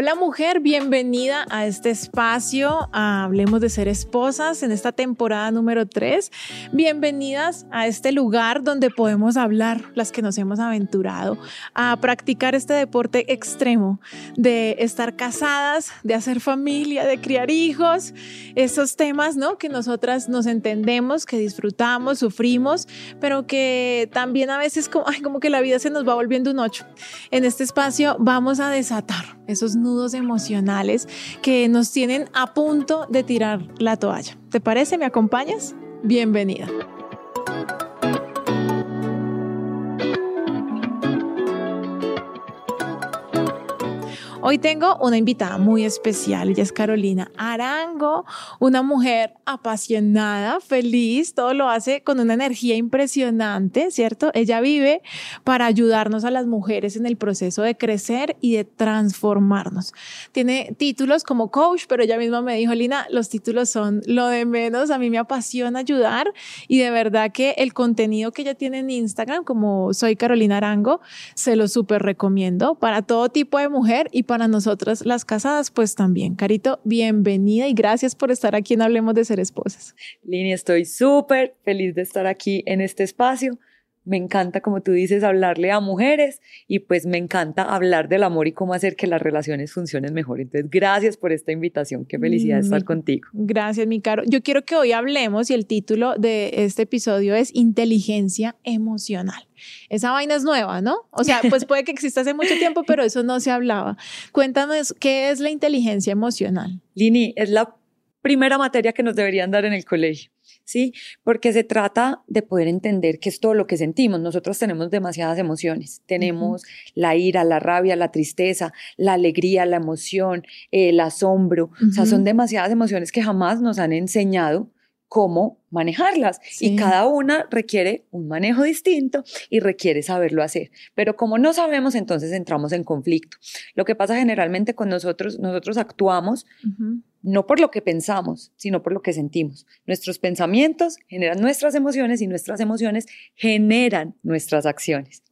Hola mujer, bienvenida a este espacio, Hablemos de ser esposas en esta temporada número 3. Bienvenidas a este lugar donde podemos hablar, las que nos hemos aventurado, a practicar este deporte extremo de estar casadas, de hacer familia, de criar hijos, esos temas, ¿no? Que nosotras nos entendemos, que disfrutamos, sufrimos, pero que también a veces como, como que la vida se nos va volviendo un ocho. En este espacio vamos a desatar esos nudos emocionales que nos tienen a punto de tirar la toalla. ¿Te parece? ¿Me acompañas? Bienvenida. Hoy tengo una invitada muy especial, ella es Carolina Arango, una mujer apasionada, feliz, todo lo hace con una energía impresionante, ¿cierto? Ella vive para ayudarnos a las mujeres en el proceso de crecer y de transformarnos. Tiene títulos como coach, pero ella misma me dijo, Lina, los títulos son lo de menos, a mí me apasiona ayudar y de verdad que el contenido que ella tiene en Instagram, como soy Carolina Arango, se lo súper recomiendo para todo tipo de mujer y para nosotras las casadas, pues también. Carito, bienvenida y gracias por estar aquí en Hablemos de Ser Esposas. Lini, estoy súper feliz de estar aquí en este espacio. Me encanta, como tú dices, hablarle a mujeres y pues me encanta hablar del amor y cómo hacer que las relaciones funcionen mejor. Entonces, gracias por esta invitación. Qué felicidad estar contigo. Gracias, mi caro. Yo quiero que hoy hablemos y el título de este episodio es Inteligencia Emocional. Esa vaina es nueva, ¿no? O sea, pues puede que exista hace mucho tiempo, pero eso no se hablaba. Cuéntanos, ¿qué es la inteligencia emocional? Lini, es la primera materia que nos deberían dar en el colegio. ¿Sí? Porque se trata de poder entender qué es todo lo que sentimos. Nosotros tenemos demasiadas emociones. Tenemos la ira, la rabia, la tristeza, la alegría, la emoción, el asombro. O sea, son demasiadas emociones que jamás nos han enseñado cómo manejarlas y cada una requiere un manejo distinto y requiere saberlo hacer. Pero como no sabemos, entonces entramos en conflicto. Lo que pasa generalmente con nosotros, nosotros actuamos no por lo que pensamos, sino por lo que sentimos. Nuestros pensamientos generan nuestras emociones y nuestras emociones generan nuestras acciones.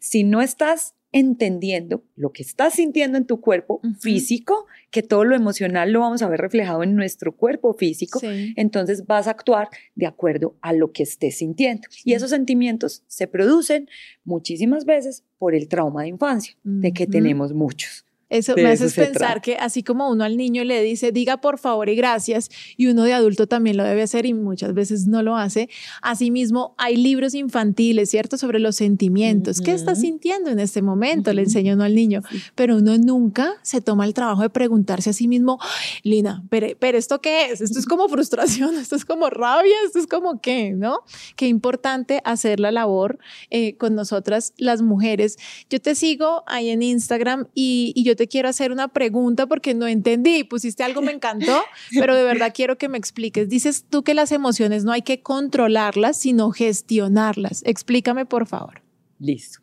Si no estás entendiendo lo que estás sintiendo en tu cuerpo físico, que todo lo emocional lo vamos a ver reflejado en nuestro cuerpo físico, entonces vas a actuar de acuerdo a lo que estés sintiendo. Y esos sentimientos se producen muchísimas veces por el trauma de infancia, de que tenemos muchos. Eso me hace pensar que así como uno al niño le dice, diga por favor y gracias, y uno de adulto también lo debe hacer y muchas veces no lo hace. Asimismo, hay libros infantiles, ¿cierto? Sobre los sentimientos. ¿Qué estás sintiendo en este momento? Le enseña uno al niño. Pero uno nunca se toma el trabajo de preguntarse a sí mismo, Lina, pero, pero ¿esto qué es? Esto es como frustración, esto es como rabia, esto es como qué, ¿no? Qué importante hacer la labor eh, con nosotras las mujeres. Yo te sigo ahí en Instagram y, y yo te quiero hacer una pregunta porque no entendí. Pusiste algo, me encantó, pero de verdad quiero que me expliques. Dices tú que las emociones no hay que controlarlas, sino gestionarlas. Explícame, por favor. Listo.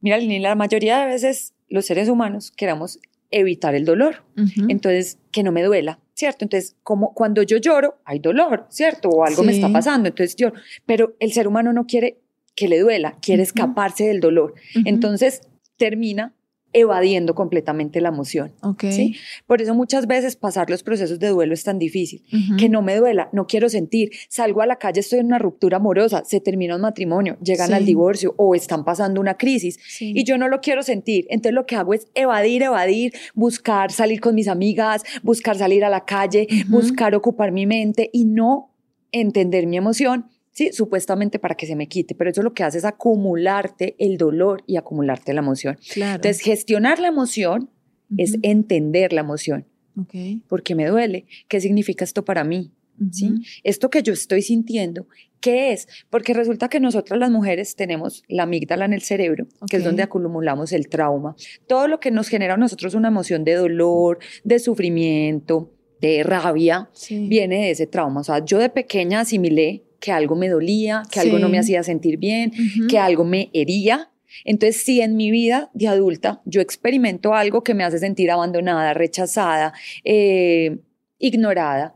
Mira, la mayoría de veces los seres humanos queremos evitar el dolor. Entonces, que no me duela, ¿cierto? Entonces, como cuando yo lloro, hay dolor, ¿cierto? O algo me está pasando, entonces lloro. Pero el ser humano no quiere que le duela, quiere escaparse del dolor. Entonces, termina evadiendo completamente la emoción. ¿sí? Por eso muchas veces pasar los procesos de duelo es tan difícil. Que no me duela, no quiero sentir, salgo a la calle, estoy en una ruptura amorosa, se termina un matrimonio, llegan al divorcio o están pasando una crisis y yo no lo quiero sentir. Entonces lo que hago es evadir, evadir, buscar salir con mis amigas, buscar salir a la calle, buscar ocupar mi mente y no entender mi emoción ¿sí? Supuestamente para que se me quite, pero eso lo que hace es acumularte el dolor y acumularte la emoción. Entonces, gestionar la emoción es entender la emoción. Okay. ¿Por qué me duele? ¿Qué significa esto para mí? ¿Sí? Esto que yo estoy sintiendo, ¿qué es? Porque resulta que nosotras las mujeres tenemos la amígdala en el cerebro, que es donde acumulamos el trauma. Todo lo que nos genera a nosotros una emoción de dolor, de sufrimiento, de rabia, viene de ese trauma. O sea, yo de pequeña asimilé que algo me dolía, que algo no me hacía sentir bien, que algo me hería. Entonces, si en mi vida de adulta yo experimento algo que me hace sentir abandonada, rechazada, eh, ignorada,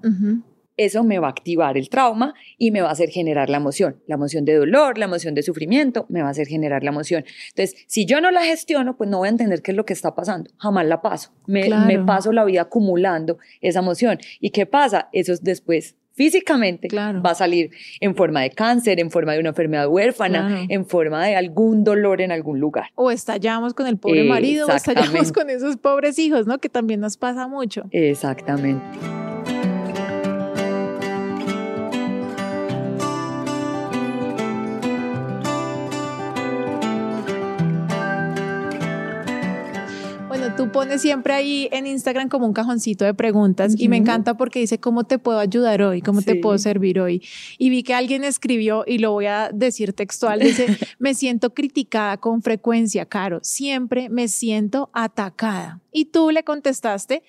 eso me va a activar el trauma y me va a hacer generar la emoción. La emoción de dolor, la emoción de sufrimiento, me va a hacer generar la emoción. Entonces, si yo no la gestiono, pues no voy a entender qué es lo que está pasando. Jamás la paso. Me, me paso la vida acumulando esa emoción. ¿Y qué pasa? Eso es después físicamente va a salir en forma de cáncer, en forma de una enfermedad huérfana, en forma de algún dolor en algún lugar. O estallamos con el pobre marido, o estallamos con esos pobres hijos, ¿no? Que también nos pasa mucho. Exactamente. Tú pones siempre ahí en Instagram como un cajoncito de preguntas y me encanta porque dice cómo te puedo ayudar hoy, cómo te puedo servir hoy. Y vi que alguien escribió y lo voy a decir textual, dice, me siento criticada con frecuencia, Caro, siempre me siento atacada. Y tú le contestaste,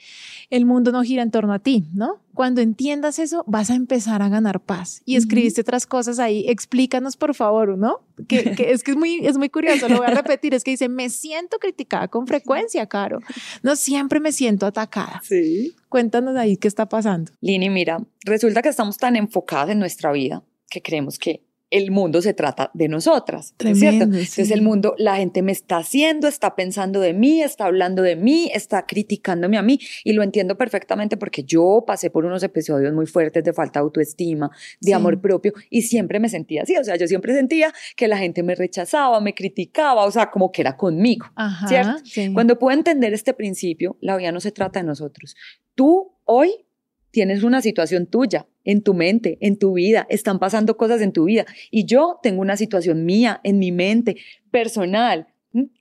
el mundo no gira en torno a ti, ¿no? Cuando entiendas eso, vas a empezar a ganar paz. Y escribiste otras cosas ahí. Explícanos, por favor, ¿no? Que, es que es muy, es muy curioso, lo voy a repetir. Es que dice, me siento criticada con frecuencia, Caro. No siempre me siento atacada. Sí. Cuéntanos ahí qué está pasando. Lini, mira, resulta que estamos tan enfocadas en nuestra vida que creemos que el mundo se trata de nosotras, ¿cierto? Entonces el mundo, la gente me está haciendo, está pensando de mí, está hablando de mí, está criticándome a mí y lo entiendo perfectamente porque yo pasé por unos episodios muy fuertes de falta de autoestima, de amor propio y siempre me sentía así, o sea, yo siempre sentía que la gente me rechazaba, me criticaba, o sea, como que era conmigo, ¿cierto? Cuando puedo entender este principio, la vida no se trata de nosotros. Tú hoy tienes una situación tuya en tu mente, en tu vida, están pasando cosas en tu vida y yo tengo una situación mía en mi mente, personal.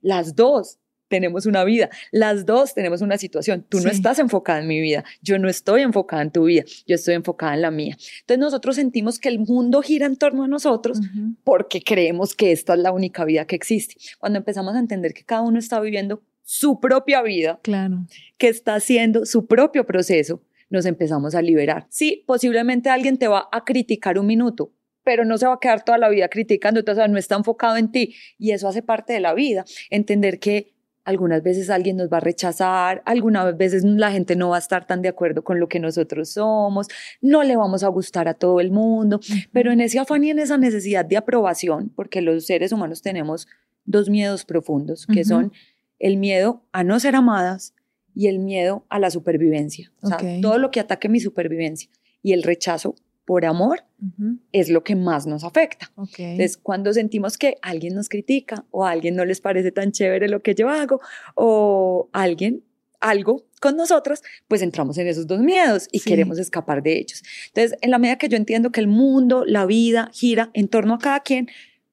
Las dos tenemos una vida, las dos tenemos una situación. Tú no estás enfocada en mi vida, yo no estoy enfocada en tu vida, yo estoy enfocada en la mía. Entonces nosotros sentimos que el mundo gira en torno a nosotros porque creemos que esta es la única vida que existe. Cuando empezamos a entender que cada uno está viviendo su propia vida, claro. que está haciendo su propio proceso, nos empezamos a liberar. Sí, posiblemente alguien te va a criticar un minuto, pero no se va a quedar toda la vida criticando, entonces no está enfocado en ti y eso hace parte de la vida, entender que algunas veces alguien nos va a rechazar, algunas veces la gente no va a estar tan de acuerdo con lo que nosotros somos, no le vamos a gustar a todo el mundo, pero en ese afán y en esa necesidad de aprobación, porque los seres humanos tenemos dos miedos profundos, que son el miedo a no ser amadas y el miedo a la supervivencia. O sea, todo lo que ataque mi supervivencia y el rechazo por amor es lo que más nos afecta. Entonces, cuando sentimos que alguien nos critica o a alguien no les parece tan chévere lo que yo hago o alguien algo con nosotras, pues entramos en esos dos miedos y queremos escapar de ellos. Entonces, en la medida que yo entiendo que el mundo, la vida gira en torno a cada quien,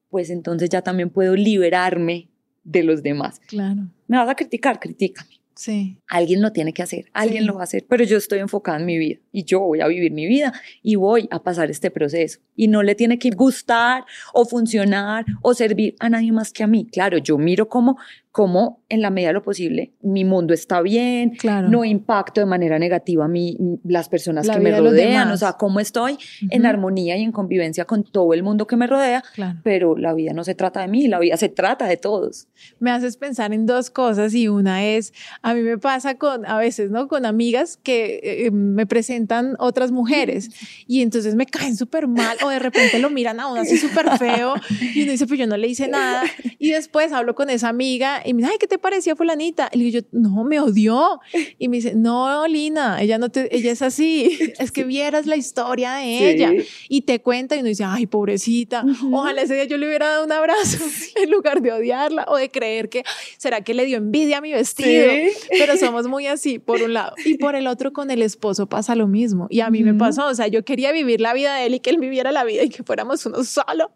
pues entonces ya también puedo liberarme de los demás. Claro. Me vas a criticar, critícame. Sí. Alguien lo tiene que hacer, alguien lo va a hacer, pero yo estoy enfocada en mi vida y yo voy a vivir mi vida y voy a pasar este proceso. Y no le tiene que gustar o funcionar o servir a nadie más que a mí. Claro, yo miro cómo cómo en la medida de lo posible mi mundo está bien, no impacto de manera negativa a mí, las personas que me rodean, o sea, cómo estoy en armonía y en convivencia con todo el mundo que me rodea, pero la vida no se trata de mí, la vida se trata de todos. Me haces pensar en dos cosas y una es, a mí me pasa con, a veces, ¿no? Con amigas que eh, me presentan otras mujeres y entonces me caen súper mal o de repente lo miran a uno así súper feo y uno dice, pues yo no le hice nada y después hablo con esa amiga y me dice, ay, ¿qué te parecía fulanita? Y le digo yo, no, me odió. Y me dice, no, Lina, ella no te, ella es así. Es que vieras la historia de ella. Y te cuenta y uno dice, ay, pobrecita, ojalá ese día yo le hubiera dado un abrazo en lugar de odiarla o de creer que, ¿será que le dio envidia a mi vestido? Pero somos muy así, por un lado. Y por el otro, con el esposo pasa lo mismo. Y a mí me pasó, o sea, yo quería vivir la vida de él y que él viviera la vida y que fuéramos uno solo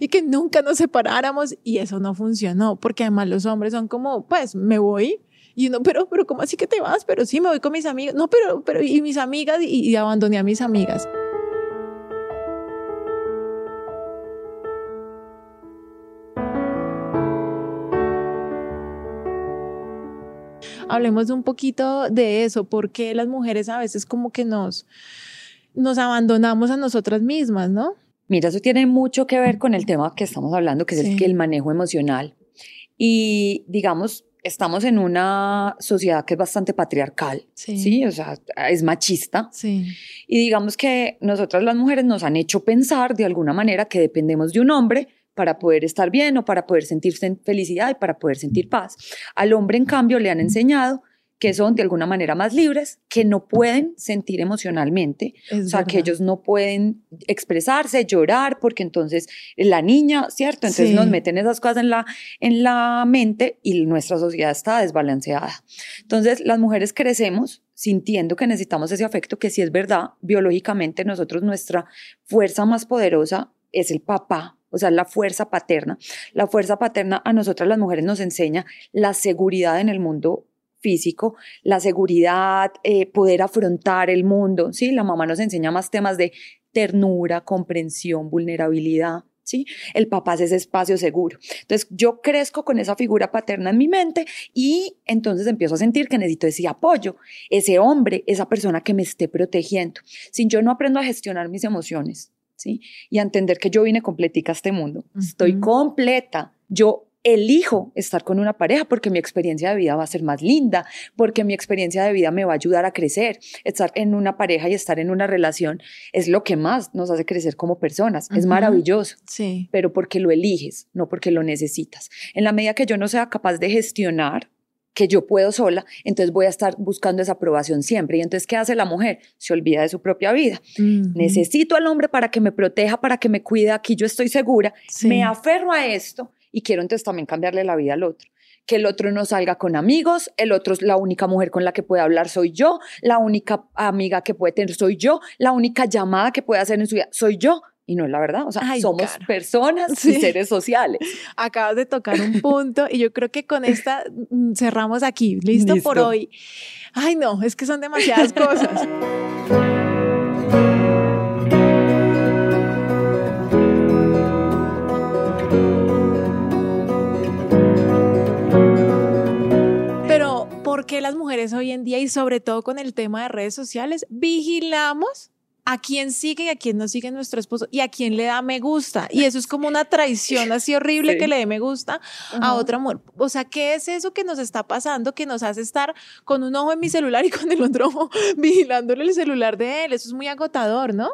y que nunca nos separáramos. Y eso no funcionó, porque además los hombres son como, pues me voy. Y no, pero, pero, ¿cómo así que te vas? Pero sí, me voy con mis amigas. No, pero, pero, y mis amigas, y, abandoné a mis amigas. Hablemos un poquito de eso, porque las mujeres a veces como que nos, nos abandonamos a nosotras mismas, ¿no? Mira, eso tiene mucho que ver con el tema que estamos hablando, que es el, el manejo emocional. Y digamos, estamos en una sociedad que es bastante patriarcal, sí, o sea, es machista. Sí. Y digamos que nosotras las mujeres nos han hecho pensar de alguna manera que dependemos de un hombre para poder estar bien o para poder sentirse en felicidad y para poder sentir paz. Al hombre, en cambio, le han enseñado que son de alguna manera más libres, que no pueden sentir emocionalmente, o sea, que ellos no pueden expresarse, llorar, porque entonces la niña, ¿cierto? Entonces nos meten esas cosas en la, en la mente y nuestra sociedad está desbalanceada. Entonces las mujeres crecemos sintiendo que necesitamos ese afecto, que si es verdad, biológicamente nosotros nuestra fuerza más poderosa es el papá, o sea, la fuerza paterna. La fuerza paterna a nosotras las mujeres nos enseña la seguridad en el mundo físico, la seguridad, eh, poder afrontar el mundo, ¿sí? La mamá nos enseña más temas de ternura, comprensión, vulnerabilidad, ¿sí? El papá es ese espacio seguro. Entonces, yo crezco con esa figura paterna en mi mente y entonces empiezo a sentir que necesito ese apoyo, ese hombre, esa persona que me esté protegiendo. Si yo no aprendo a gestionar mis emociones, ¿sí? Y a entender que yo vine completica a este mundo, estoy completa, yo elijo estar con una pareja porque mi experiencia de vida va a ser más linda, porque mi experiencia de vida me va a ayudar a crecer. Estar en una pareja y estar en una relación es lo que más nos hace crecer como personas. Es maravilloso, sí. pero porque lo eliges, no porque lo necesitas. En la medida que yo no sea capaz de gestionar que yo puedo sola, entonces voy a estar buscando esa aprobación siempre. Y entonces, ¿qué hace la mujer? Se olvida de su propia vida. Necesito al hombre para que me proteja, para que me cuide, aquí yo estoy segura, me aferro a esto y quiero entonces también cambiarle la vida al otro. Que el otro no salga con amigos, el otro es la única mujer con la que puede hablar soy yo, la única amiga que puede tener soy yo, la única llamada que puede hacer en su vida soy yo. Y no es la verdad, o sea, somos personas y seres sociales. Acabas de tocar un punto y yo creo que con esta mm, cerramos aquí. ¿Listo, Listo. por hoy? Ay, no, es que son demasiadas cosas. que las mujeres hoy en día y sobre todo con el tema de redes sociales vigilamos a quién sigue y a quién no sigue nuestro esposo y a quién le da me gusta. Y eso es como una traición así horrible que le dé me gusta a otra mujer. O sea, ¿qué es eso que nos está pasando que nos hace estar con un ojo en mi celular y con el otro ojo vigilándole el celular de él? Eso es muy agotador, ¿no?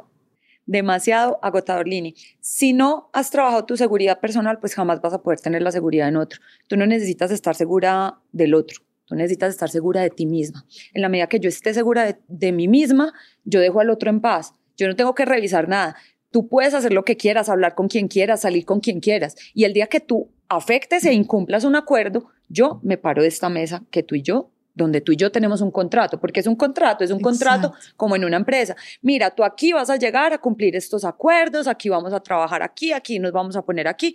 demasiado agotador, Lini. Si no has trabajado tu seguridad personal, pues jamás vas a poder tener la seguridad en otro. Tú no necesitas estar segura del otro. Tú necesitas estar segura de ti misma. En la medida que yo esté segura de, mí misma, yo dejo al otro en paz. Yo no tengo que revisar nada. Tú puedes hacer lo que quieras, hablar con quien quieras, salir con quien quieras. Y el día que tú afectes e incumplas un acuerdo, yo me paro de esta mesa que tú y yo donde tú y yo tenemos un contrato, porque es un contrato, es un contrato como en una empresa. Mira, tú aquí vas a llegar a cumplir estos acuerdos, aquí vamos a trabajar aquí, aquí nos vamos a poner aquí.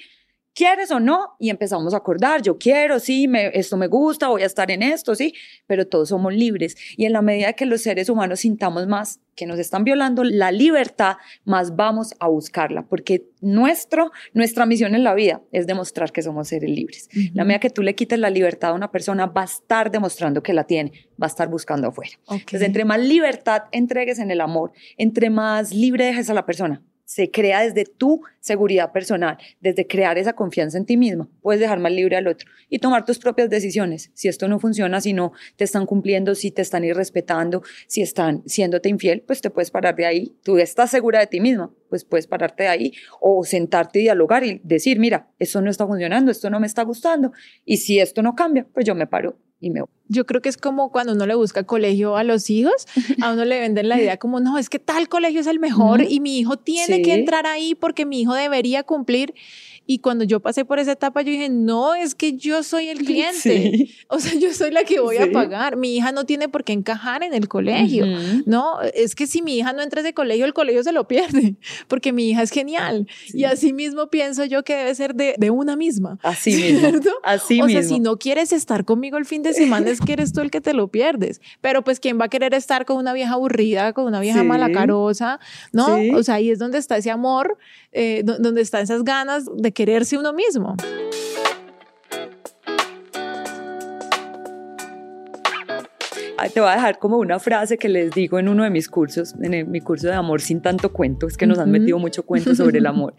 ¿Quieres o no? Y empezamos a acordar, yo quiero, sí, me, esto me gusta, voy a estar en esto, sí, pero todos somos libres. Y en la medida que los seres humanos sintamos más que nos están violando la libertad, más vamos a buscarla, porque nuestro, nuestra misión en la vida es demostrar que somos seres libres. La medida que tú le quites la libertad a una persona, va a estar demostrando que la tiene, va a estar buscando afuera. Entonces, entre más libertad entregues en el amor, entre más libre dejes a la persona, se crea desde tu seguridad personal, desde crear esa confianza en ti misma. Puedes dejar más libre al otro y tomar tus propias decisiones. Si esto no funciona, si no te están cumpliendo, si te están irrespetando, si están siéndote infiel, pues te puedes parar de ahí. Tú estás segura de ti misma, pues puedes pararte de ahí o sentarte y dialogar y decir, mira, esto no está funcionando, esto no me está gustando. Y si esto no cambia, pues yo me paro y me yo creo que es como cuando uno le busca colegio a los hijos, a uno le venden la idea como, no, es que tal colegio es el mejor y mi hijo tiene que entrar ahí porque mi hijo debería cumplir. Y cuando yo pasé por esa etapa, yo dije, no, es que yo soy el cliente. O sea, yo soy la que voy a pagar. Mi hija no tiene por qué encajar en el colegio. No, es que si mi hija no entra a ese colegio, el colegio se lo pierde, porque mi hija es genial. Y así mismo pienso yo que debe ser de, de una misma. Así mismo. Así o sea, si no quieres estar conmigo el fin de semana, es que eres tú el que te lo pierdes. Pero pues, ¿quién va a querer estar con una vieja aburrida, con una vieja malacarosa? ¿No? O sea, ahí es donde está ese amor, eh, donde están esas ganas de quererse uno mismo. te voy a dejar como una frase que les digo en uno de mis cursos, en mi curso de amor sin tanto cuento, es que nos han metido mucho cuento sobre el amor.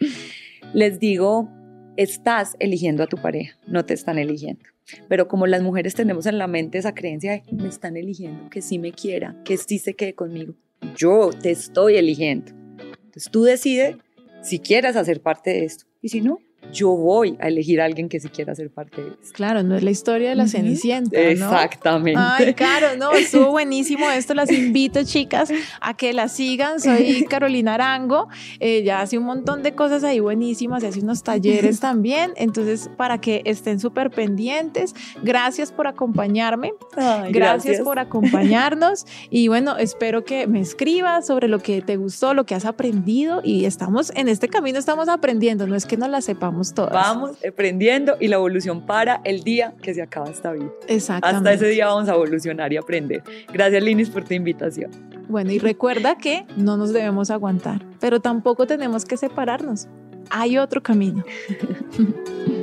Les digo, estás eligiendo a tu pareja, no te están eligiendo. Pero como las mujeres tenemos en la mente esa creencia me están eligiendo, que sí me quiera, que sí se quede conmigo, yo te estoy eligiendo. Entonces tú decides si quieres hacer parte de esto y si no, yo voy a elegir a alguien que sí quiera ser parte de eso. Claro, no es la historia de la Cenicienta. ¿no? Exactamente. Ay, claro, no, estuvo buenísimo esto. Las invito, chicas, a que la sigan. Soy Carolina Arango. Ella hace un montón de cosas ahí buenísimas y hace unos talleres también. Entonces, para que estén súper pendientes. Gracias por acompañarme. gracias, gracias por acompañarnos. Y bueno, espero que me escribas sobre lo que te gustó, lo que has aprendido. Y estamos en este camino, estamos aprendiendo. No es que no la sepamos vamos Vamos aprendiendo y la evolución para el día que se acaba esta vida. Exactamente. Hasta ese día vamos a evolucionar y aprender. Gracias, Linis, por tu invitación. Bueno, y recuerda que no nos debemos aguantar, pero tampoco tenemos que separarnos. Hay otro camino.